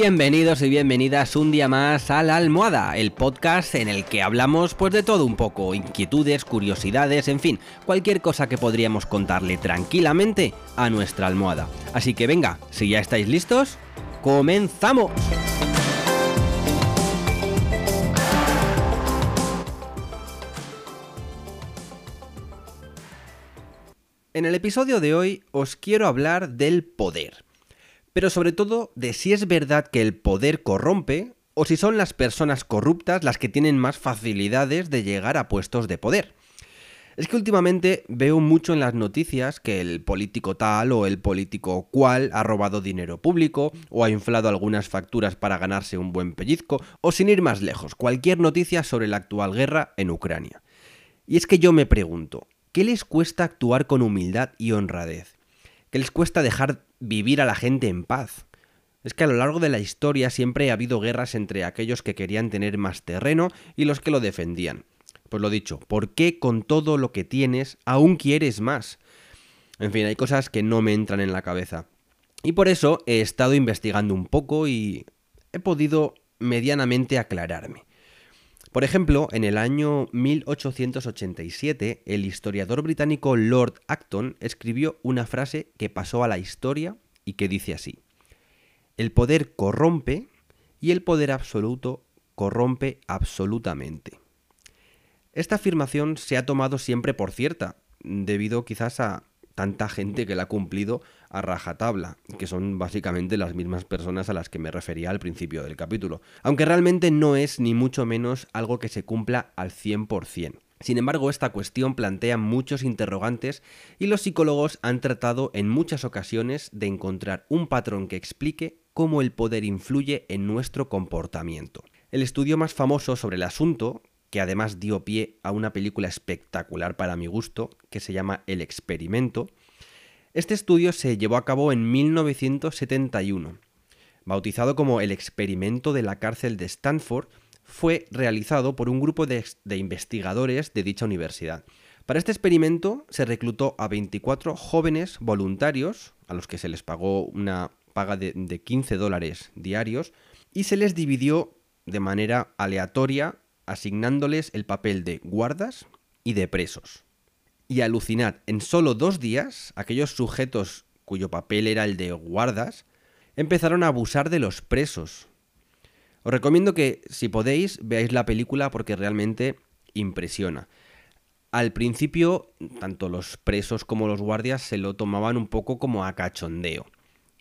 Bienvenidos y bienvenidas un día más a La Almohada, el podcast en el que hablamos pues de todo un poco, inquietudes, curiosidades, en fin, cualquier cosa que podríamos contarle tranquilamente a nuestra almohada. Así que venga, si ya estáis listos, comenzamos. En el episodio de hoy os quiero hablar del poder pero sobre todo de si es verdad que el poder corrompe o si son las personas corruptas las que tienen más facilidades de llegar a puestos de poder. Es que últimamente veo mucho en las noticias que el político tal o el político cual ha robado dinero público o ha inflado algunas facturas para ganarse un buen pellizco o sin ir más lejos, cualquier noticia sobre la actual guerra en Ucrania. Y es que yo me pregunto, ¿qué les cuesta actuar con humildad y honradez? ¿Qué les cuesta dejar vivir a la gente en paz. Es que a lo largo de la historia siempre ha habido guerras entre aquellos que querían tener más terreno y los que lo defendían. Pues lo dicho, ¿por qué con todo lo que tienes aún quieres más? En fin, hay cosas que no me entran en la cabeza. Y por eso he estado investigando un poco y he podido medianamente aclararme. Por ejemplo, en el año 1887, el historiador británico Lord Acton escribió una frase que pasó a la historia y que dice así. El poder corrompe y el poder absoluto corrompe absolutamente. Esta afirmación se ha tomado siempre por cierta, debido quizás a tanta gente que la ha cumplido a rajatabla, que son básicamente las mismas personas a las que me refería al principio del capítulo, aunque realmente no es ni mucho menos algo que se cumpla al 100%. Sin embargo, esta cuestión plantea muchos interrogantes y los psicólogos han tratado en muchas ocasiones de encontrar un patrón que explique cómo el poder influye en nuestro comportamiento. El estudio más famoso sobre el asunto, que además dio pie a una película espectacular para mi gusto, que se llama El experimento. Este estudio se llevó a cabo en 1971. Bautizado como el experimento de la cárcel de Stanford, fue realizado por un grupo de, investigadores de dicha universidad. Para este experimento se reclutó a 24 jóvenes voluntarios, a los que se les pagó una paga de, de 15 dólares diarios, y se les dividió de manera aleatoria asignándoles el papel de guardas y de presos. Y alucinad, en solo dos días, aquellos sujetos cuyo papel era el de guardas, empezaron a abusar de los presos. Os recomiendo que, si podéis, veáis la película porque realmente impresiona. Al principio, tanto los presos como los guardias se lo tomaban un poco como a cachondeo.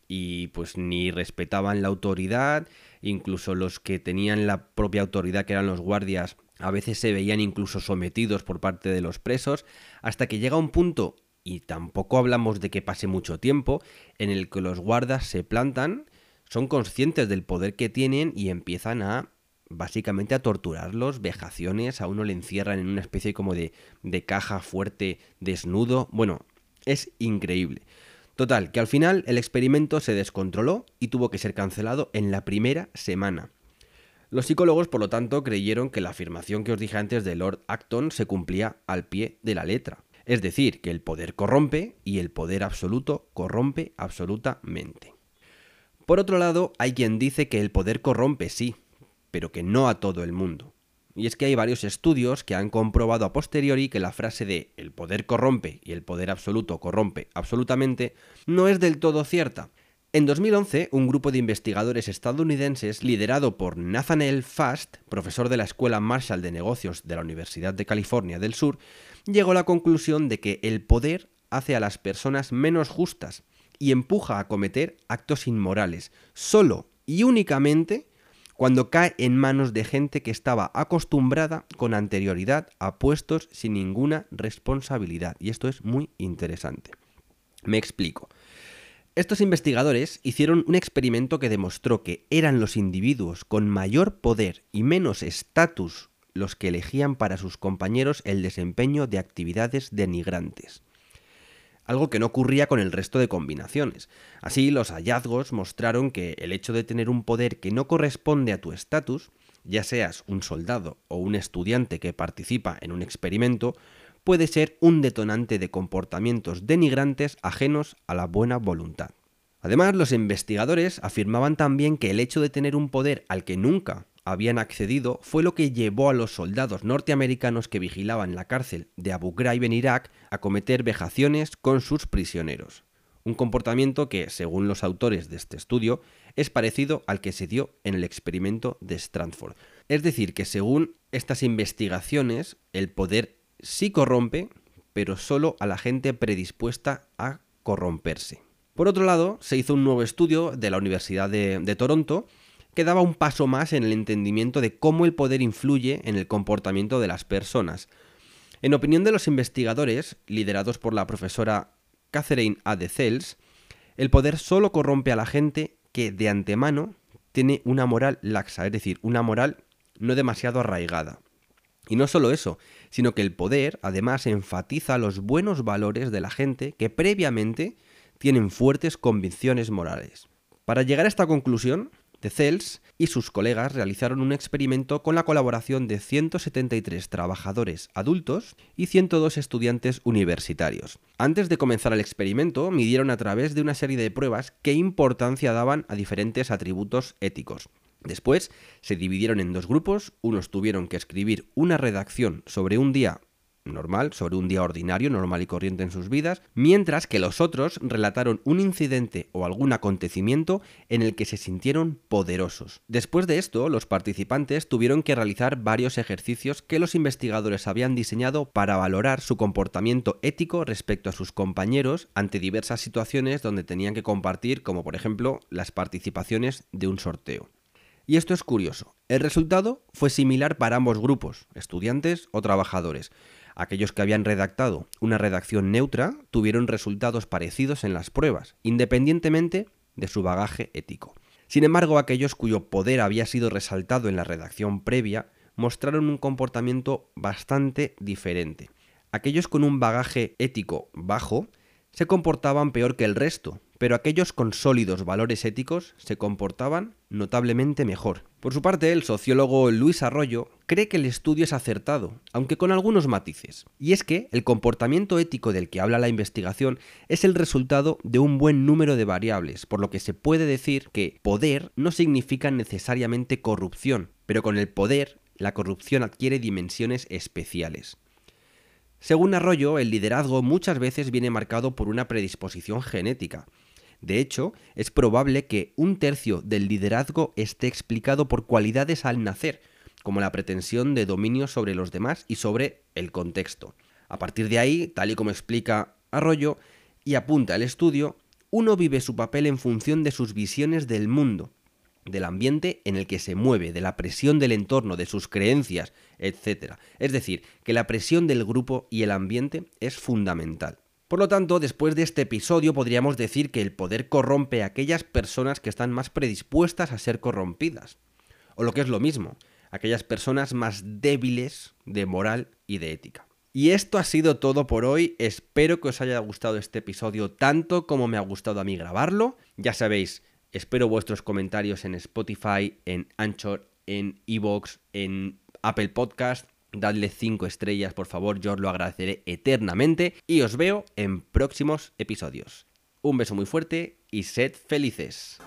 Y pues ni respetaban la autoridad incluso los que tenían la propia autoridad, que eran los guardias, a veces se veían incluso sometidos por parte de los presos, hasta que llega un punto, y tampoco hablamos de que pase mucho tiempo, en el que los guardas se plantan, son conscientes del poder que tienen y empiezan a básicamente a torturarlos, vejaciones, a uno le encierran en una especie como de, de caja fuerte desnudo. Bueno, es increíble. Total, que al final el experimento se descontroló y tuvo que ser cancelado en la primera semana. Los psicólogos, por lo tanto, creyeron que la afirmación que os dije antes de Lord Acton se cumplía al pie de la letra. Es decir, que el poder corrompe y el poder absoluto corrompe absolutamente. Por otro lado, hay quien dice que el poder corrompe sí, pero que no a todo el mundo. Y es que hay varios estudios que han comprobado a posteriori que la frase de el poder corrompe y el poder absoluto corrompe absolutamente no es del todo cierta. En 2011, un grupo de investigadores estadounidenses liderado por Nathaniel Fast, profesor de la Escuela Marshall de Negocios de la Universidad de California del Sur, llegó a la conclusión de que el poder hace a las personas menos justas y empuja a cometer actos inmorales, solo y únicamente cuando cae en manos de gente que estaba acostumbrada con anterioridad a puestos sin ninguna responsabilidad. Y esto es muy interesante. Me explico. Estos investigadores hicieron un experimento que demostró que eran los individuos con mayor poder y menos estatus los que elegían para sus compañeros el desempeño de actividades denigrantes algo que no ocurría con el resto de combinaciones. Así, los hallazgos mostraron que el hecho de tener un poder que no corresponde a tu estatus, ya seas un soldado o un estudiante que participa en un experimento, puede ser un detonante de comportamientos denigrantes ajenos a la buena voluntad. Además, los investigadores afirmaban también que el hecho de tener un poder al que nunca habían accedido fue lo que llevó a los soldados norteamericanos que vigilaban la cárcel de Abu Ghraib en Irak a cometer vejaciones con sus prisioneros. Un comportamiento que, según los autores de este estudio, es parecido al que se dio en el experimento de Strandford. Es decir, que según estas investigaciones, el poder sí corrompe, pero solo a la gente predispuesta a corromperse. Por otro lado, se hizo un nuevo estudio de la Universidad de, Toronto que daba un paso más en el entendimiento de cómo el poder influye en el comportamiento de las personas. En opinión de los investigadores, liderados por la profesora Catherine A. de Cels, el poder solo corrompe a la gente que de antemano tiene una moral laxa, es decir, una moral no demasiado arraigada. Y no solo eso, sino que el poder además enfatiza los buenos valores de la gente que previamente tienen fuertes convicciones morales. Para llegar a esta conclusión, de Cels y sus colegas realizaron un experimento con la colaboración de 173 trabajadores adultos y 102 estudiantes universitarios. Antes de comenzar el experimento, midieron a través de una serie de pruebas qué importancia daban a diferentes atributos éticos. Después se dividieron en dos grupos, unos tuvieron que escribir una redacción sobre un día normal, sobre un día ordinario, normal y corriente en sus vidas, mientras que los otros relataron un incidente o algún acontecimiento en el que se sintieron poderosos. Después de esto, los participantes tuvieron que realizar varios ejercicios que los investigadores habían diseñado para valorar su comportamiento ético respecto a sus compañeros ante diversas situaciones donde tenían que compartir, como por ejemplo las participaciones de un sorteo. Y esto es curioso. El resultado fue similar para ambos grupos, estudiantes o trabajadores. Aquellos que habían redactado una redacción neutra tuvieron resultados parecidos en las pruebas, independientemente de su bagaje ético. Sin embargo, aquellos cuyo poder había sido resaltado en la redacción previa mostraron un comportamiento bastante diferente. Aquellos con un bagaje ético bajo se comportaban peor que el resto, pero aquellos con sólidos valores éticos se comportaban notablemente mejor. Por su parte, el sociólogo Luis Arroyo cree que el estudio es acertado, aunque con algunos matices. Y es que el comportamiento ético del que habla la investigación es el resultado de un buen número de variables, por lo que se puede decir que poder no significa necesariamente corrupción, pero con el poder la corrupción adquiere dimensiones especiales. Según Arroyo, el liderazgo muchas veces viene marcado por una predisposición genética, de hecho, es probable que un tercio del liderazgo esté explicado por cualidades al nacer, como la pretensión de dominio sobre los demás y sobre el contexto. A partir de ahí, tal y como explica Arroyo y apunta el estudio, uno vive su papel en función de sus visiones del mundo, del ambiente en el que se mueve, de la presión del entorno, de sus creencias, etc. Es decir, que la presión del grupo y el ambiente es fundamental. Por lo tanto, después de este episodio podríamos decir que el poder corrompe a aquellas personas que están más predispuestas a ser corrompidas. O lo que es lo mismo, aquellas personas más débiles de moral y de ética. Y esto ha sido todo por hoy. Espero que os haya gustado este episodio tanto como me ha gustado a mí grabarlo. Ya sabéis, espero vuestros comentarios en Spotify, en Anchor, en Evox, en Apple Podcast dadle 5 estrellas, por favor, yo os lo agradeceré eternamente y os veo en próximos episodios. Un beso muy fuerte y sed felices.